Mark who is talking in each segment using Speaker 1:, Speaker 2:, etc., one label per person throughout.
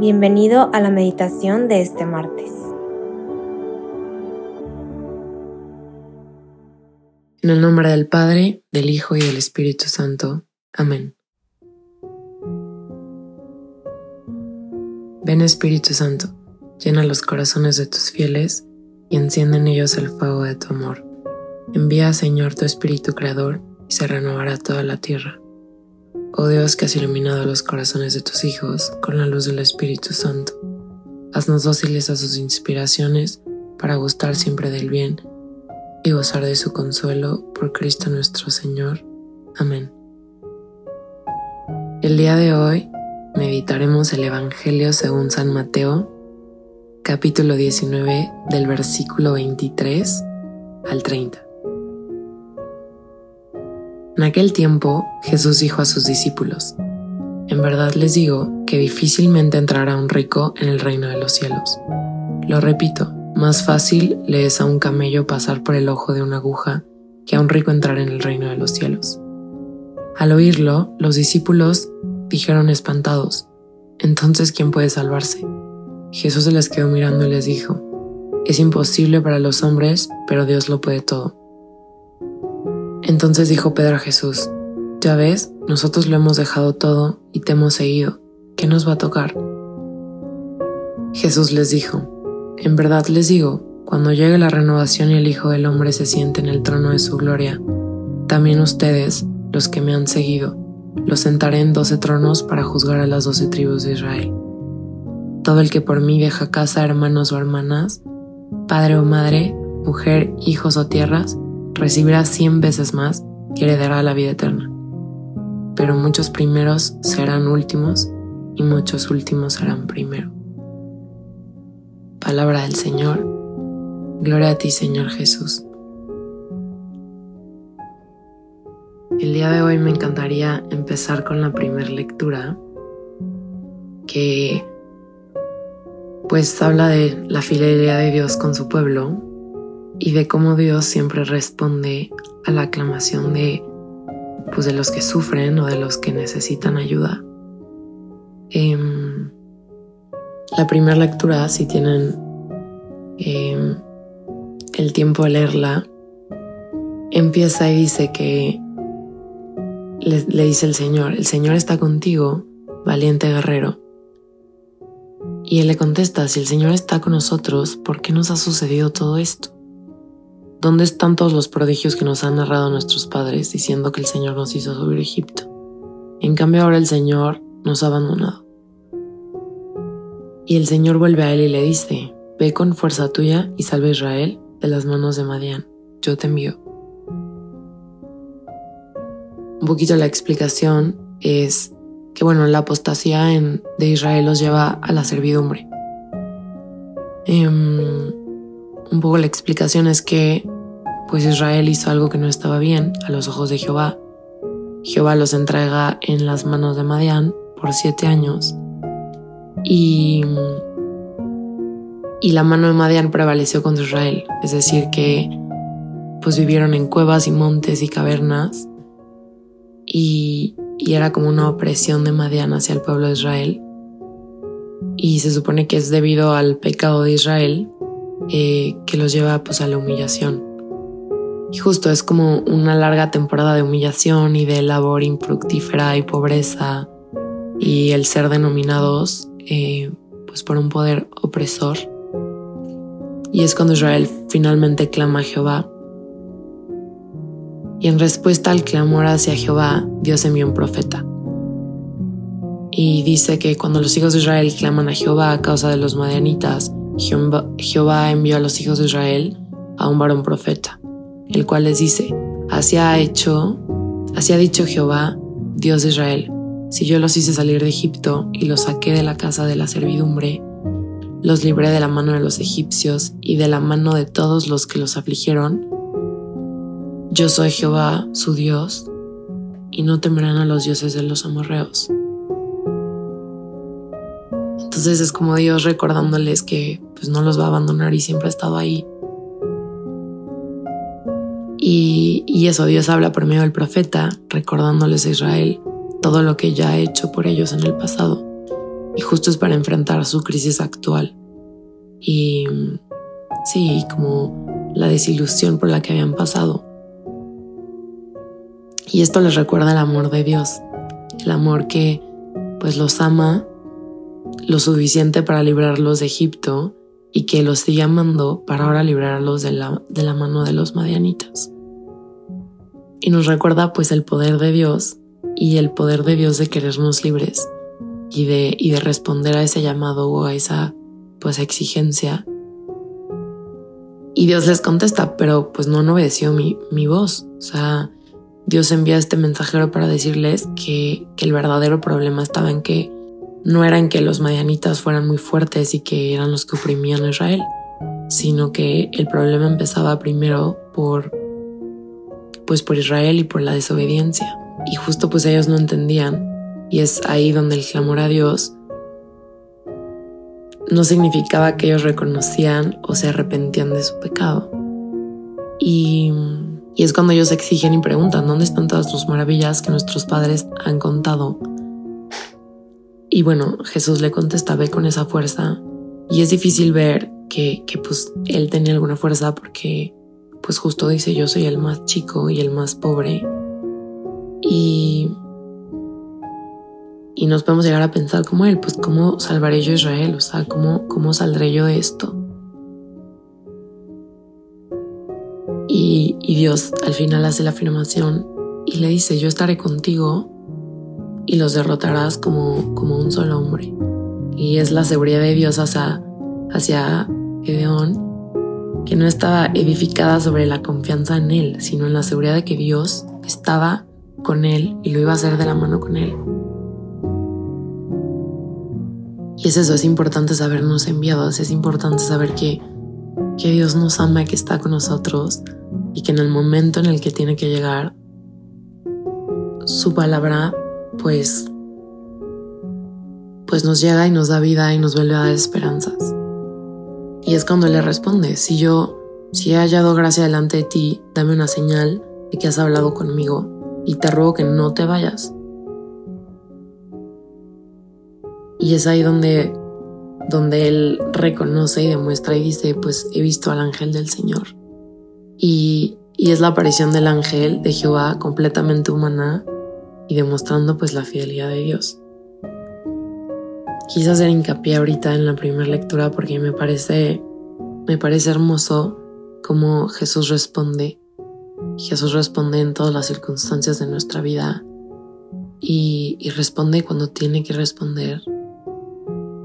Speaker 1: Bienvenido a la meditación de este martes.
Speaker 2: En el nombre del Padre, del Hijo y del Espíritu Santo. Amén. Ven Espíritu Santo, llena los corazones de tus fieles y enciende en ellos el fuego de tu amor. Envía, Señor, tu Espíritu Creador y se renovará toda la tierra. Oh Dios que has iluminado los corazones de tus hijos con la luz del Espíritu Santo, haznos dóciles a sus inspiraciones para gustar siempre del bien y gozar de su consuelo por Cristo nuestro Señor. Amén. El día de hoy meditaremos el Evangelio según San Mateo, capítulo 19 del versículo 23 al 30. En aquel tiempo Jesús dijo a sus discípulos, En verdad les digo que difícilmente entrará un rico en el reino de los cielos. Lo repito, más fácil le es a un camello pasar por el ojo de una aguja que a un rico entrar en el reino de los cielos. Al oírlo, los discípulos dijeron espantados, Entonces, ¿quién puede salvarse? Jesús se les quedó mirando y les dijo, Es imposible para los hombres, pero Dios lo puede todo. Entonces dijo Pedro a Jesús, Ya ves, nosotros lo hemos dejado todo y te hemos seguido. ¿Qué nos va a tocar? Jesús les dijo, En verdad les digo, cuando llegue la renovación y el Hijo del Hombre se siente en el trono de su gloria, también ustedes, los que me han seguido, los sentaré en doce tronos para juzgar a las doce tribus de Israel. Todo el que por mí deja casa, hermanos o hermanas, padre o madre, mujer, hijos o tierras, recibirá cien veces más y heredará la vida eterna. Pero muchos primeros serán últimos y muchos últimos serán primero. Palabra del Señor. Gloria a ti, Señor Jesús. El día de hoy me encantaría empezar con la primera lectura que pues habla de la fidelidad de Dios con su pueblo y de cómo Dios siempre responde a la aclamación de, pues, de los que sufren o de los que necesitan ayuda. Em, la primera lectura, si tienen em, el tiempo de leerla, empieza y dice que le, le dice el Señor, el Señor está contigo, valiente guerrero. Y él le contesta, si el Señor está con nosotros, ¿por qué nos ha sucedido todo esto? ¿Dónde están todos los prodigios que nos han narrado nuestros padres diciendo que el Señor nos hizo subir a Egipto? En cambio ahora el Señor nos ha abandonado. Y el Señor vuelve a él y le dice, Ve con fuerza tuya y salve a Israel de las manos de Madián. Yo te envío. Un poquito la explicación es que, bueno, la apostasía de Israel los lleva a la servidumbre. Em, un poco la explicación es que pues Israel hizo algo que no estaba bien a los ojos de Jehová. Jehová los entrega en las manos de Madián por siete años y, y la mano de Madián prevaleció contra Israel, es decir que pues vivieron en cuevas y montes y cavernas y, y era como una opresión de Madián hacia el pueblo de Israel y se supone que es debido al pecado de Israel eh, que los lleva pues a la humillación. Y justo es como una larga temporada de humillación y de labor infructífera y pobreza y el ser denominados eh, pues por un poder opresor. Y es cuando Israel finalmente clama a Jehová. Y en respuesta al clamor hacia Jehová, Dios envió un profeta. Y dice que cuando los hijos de Israel claman a Jehová a causa de los madianitas, Jehová envió a los hijos de Israel a un varón profeta, el cual les dice, así ha hecho, así ha dicho Jehová, Dios de Israel, si yo los hice salir de Egipto y los saqué de la casa de la servidumbre, los libré de la mano de los egipcios y de la mano de todos los que los afligieron, yo soy Jehová, su Dios, y no temerán a los dioses de los amorreos. Entonces es como Dios recordándoles que pues no los va a abandonar y siempre ha estado ahí. Y, y eso Dios habla por medio del profeta, recordándoles a Israel todo lo que ya ha hecho por ellos en el pasado. y justo es para enfrentar su crisis actual. Y sí, como la desilusión por la que habían pasado. Y esto les recuerda el amor de Dios, el amor que pues los ama lo suficiente para librarlos de Egipto y que los sigue amando para ahora librarlos de la, de la mano de los madianitas. Y nos recuerda pues el poder de Dios y el poder de Dios de querernos libres y de, y de responder a ese llamado o a esa pues exigencia. Y Dios les contesta, pero pues no, no obedeció mi, mi voz. O sea, Dios envía este mensajero para decirles que, que el verdadero problema estaba en que no era en que los madianitas fueran muy fuertes y que eran los que oprimían a Israel, sino que el problema empezaba primero por pues por Israel y por la desobediencia. Y justo pues ellos no entendían y es ahí donde el clamor a Dios no significaba que ellos reconocían o se arrepentían de su pecado. Y, y es cuando ellos exigen y preguntan, ¿dónde están todas tus maravillas que nuestros padres han contado? Y bueno, Jesús le contesta, ve con esa fuerza. Y es difícil ver que, que pues él tenía alguna fuerza porque pues justo dice yo soy el más chico y el más pobre. Y, y nos podemos llegar a pensar como él, pues cómo salvaré yo a Israel, o sea, cómo, cómo saldré yo de esto. Y, y Dios al final hace la afirmación y le dice, yo estaré contigo y los derrotarás como, como un solo hombre. Y es la seguridad de Dios hacia, hacia Gedeón, que no estaba edificada sobre la confianza en él, sino en la seguridad de que Dios estaba con él y lo iba a hacer de la mano con él. Y es eso, es importante sabernos enviados, es importante saber que, que Dios nos ama, que está con nosotros y que en el momento en el que tiene que llegar, su palabra pues, pues nos llega y nos da vida y nos vuelve a dar esperanzas. Y es cuando le responde, si yo, si he hallado gracia delante de ti, dame una señal de que has hablado conmigo y te ruego que no te vayas. Y es ahí donde, donde él reconoce y demuestra y dice, pues he visto al ángel del Señor. Y, y es la aparición del ángel de Jehová completamente humana y demostrando pues la fidelidad de Dios. Quise hacer hincapié ahorita en la primera lectura porque me parece, me parece hermoso cómo Jesús responde. Jesús responde en todas las circunstancias de nuestra vida y, y responde cuando tiene que responder.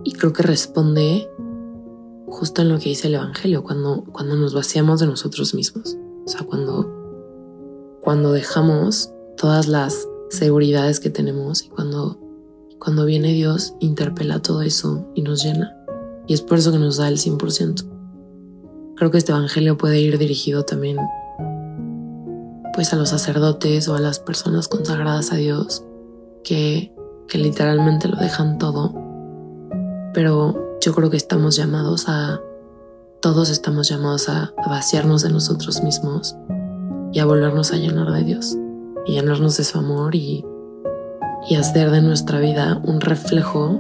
Speaker 2: Y creo que responde justo en lo que dice el Evangelio, cuando, cuando nos vaciamos de nosotros mismos. O sea, cuando, cuando dejamos todas las seguridades que tenemos y cuando, cuando viene Dios interpela todo eso y nos llena. Y es por eso que nos da el 100%. Creo que este Evangelio puede ir dirigido también pues a los sacerdotes o a las personas consagradas a Dios que, que literalmente lo dejan todo. Pero yo creo que estamos llamados a, todos estamos llamados a, a vaciarnos de nosotros mismos y a volvernos a llenar de Dios y llenarnos de su amor y, y hacer de nuestra vida un reflejo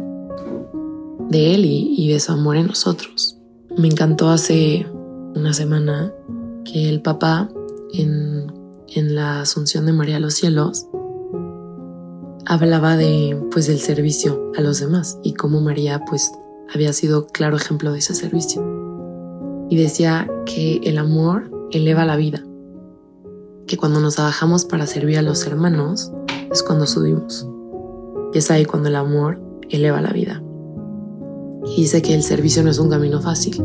Speaker 2: de Él y, de su amor en nosotros. Me encantó hace una semana que el papá en, en la Asunción de María a los cielos hablaba de pues del servicio a los demás y cómo María pues había sido claro ejemplo de ese servicio. Y decía que el amor eleva la vida que cuando nos abajamos para servir a los hermanos es cuando subimos. Y es ahí cuando el amor eleva la vida. Y dice que el servicio no es un camino fácil.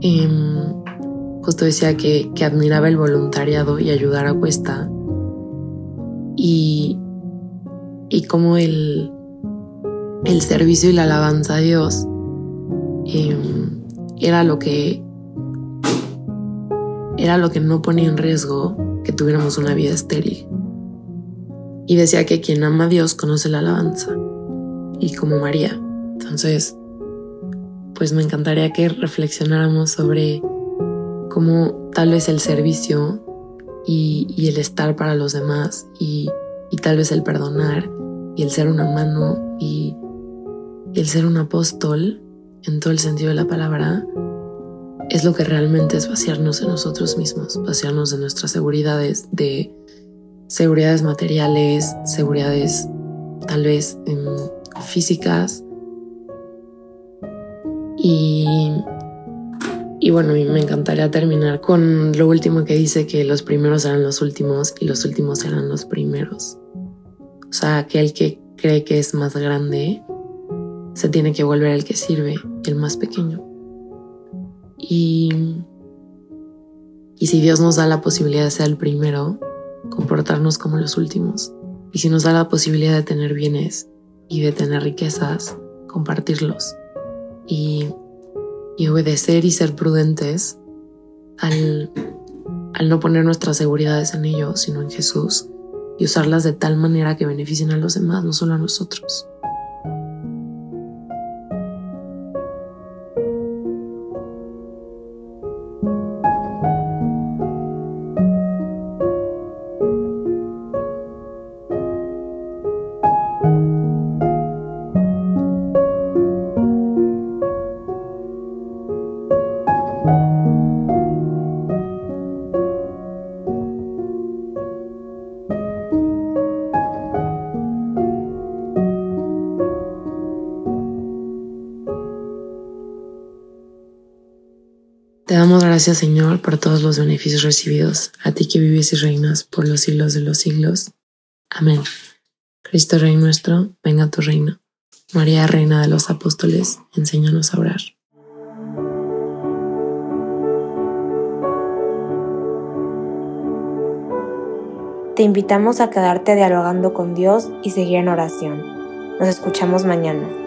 Speaker 2: Em, justo decía que, que, admiraba el voluntariado y ayudar a cuesta. Y, y como el, el servicio y la alabanza a Dios em, era lo que era lo que no ponía en riesgo que tuviéramos una vida estéril. Y decía que quien ama a Dios conoce la alabanza, y como María. Entonces, pues me encantaría que reflexionáramos sobre cómo tal vez el servicio y, el estar para los demás y, tal vez el perdonar y el ser una mano y, Y el ser un apóstol, en todo el sentido de la palabra, es lo que realmente es vaciarnos de nosotros mismos, vaciarnos de nuestras seguridades, de seguridades materiales, seguridades tal vez em, físicas. Y, y bueno, me encantaría terminar con lo último que dice que los primeros eran los últimos y los últimos eran los primeros. O sea, aquel que cree que es más grande se tiene que volver el que sirve, el más pequeño. Y, y si Dios nos da la posibilidad de ser el primero, comportarnos como los últimos. Y si nos da la posibilidad de tener bienes y de tener riquezas, compartirlos. Y, y obedecer y ser prudentes al, al no poner nuestras seguridades en ellos, sino en Jesús, y usarlas de tal manera que beneficien a los demás, no solo a nosotros. Damos gracias, Señor, por todos los beneficios recibidos, a ti que vives y reinas por los siglos de los siglos. Amén. Cristo Rey nuestro, venga a tu reino. María, Reina de los Apóstoles, enséñanos a orar.
Speaker 1: Te invitamos a quedarte dialogando con Dios y seguir en oración. Nos escuchamos mañana.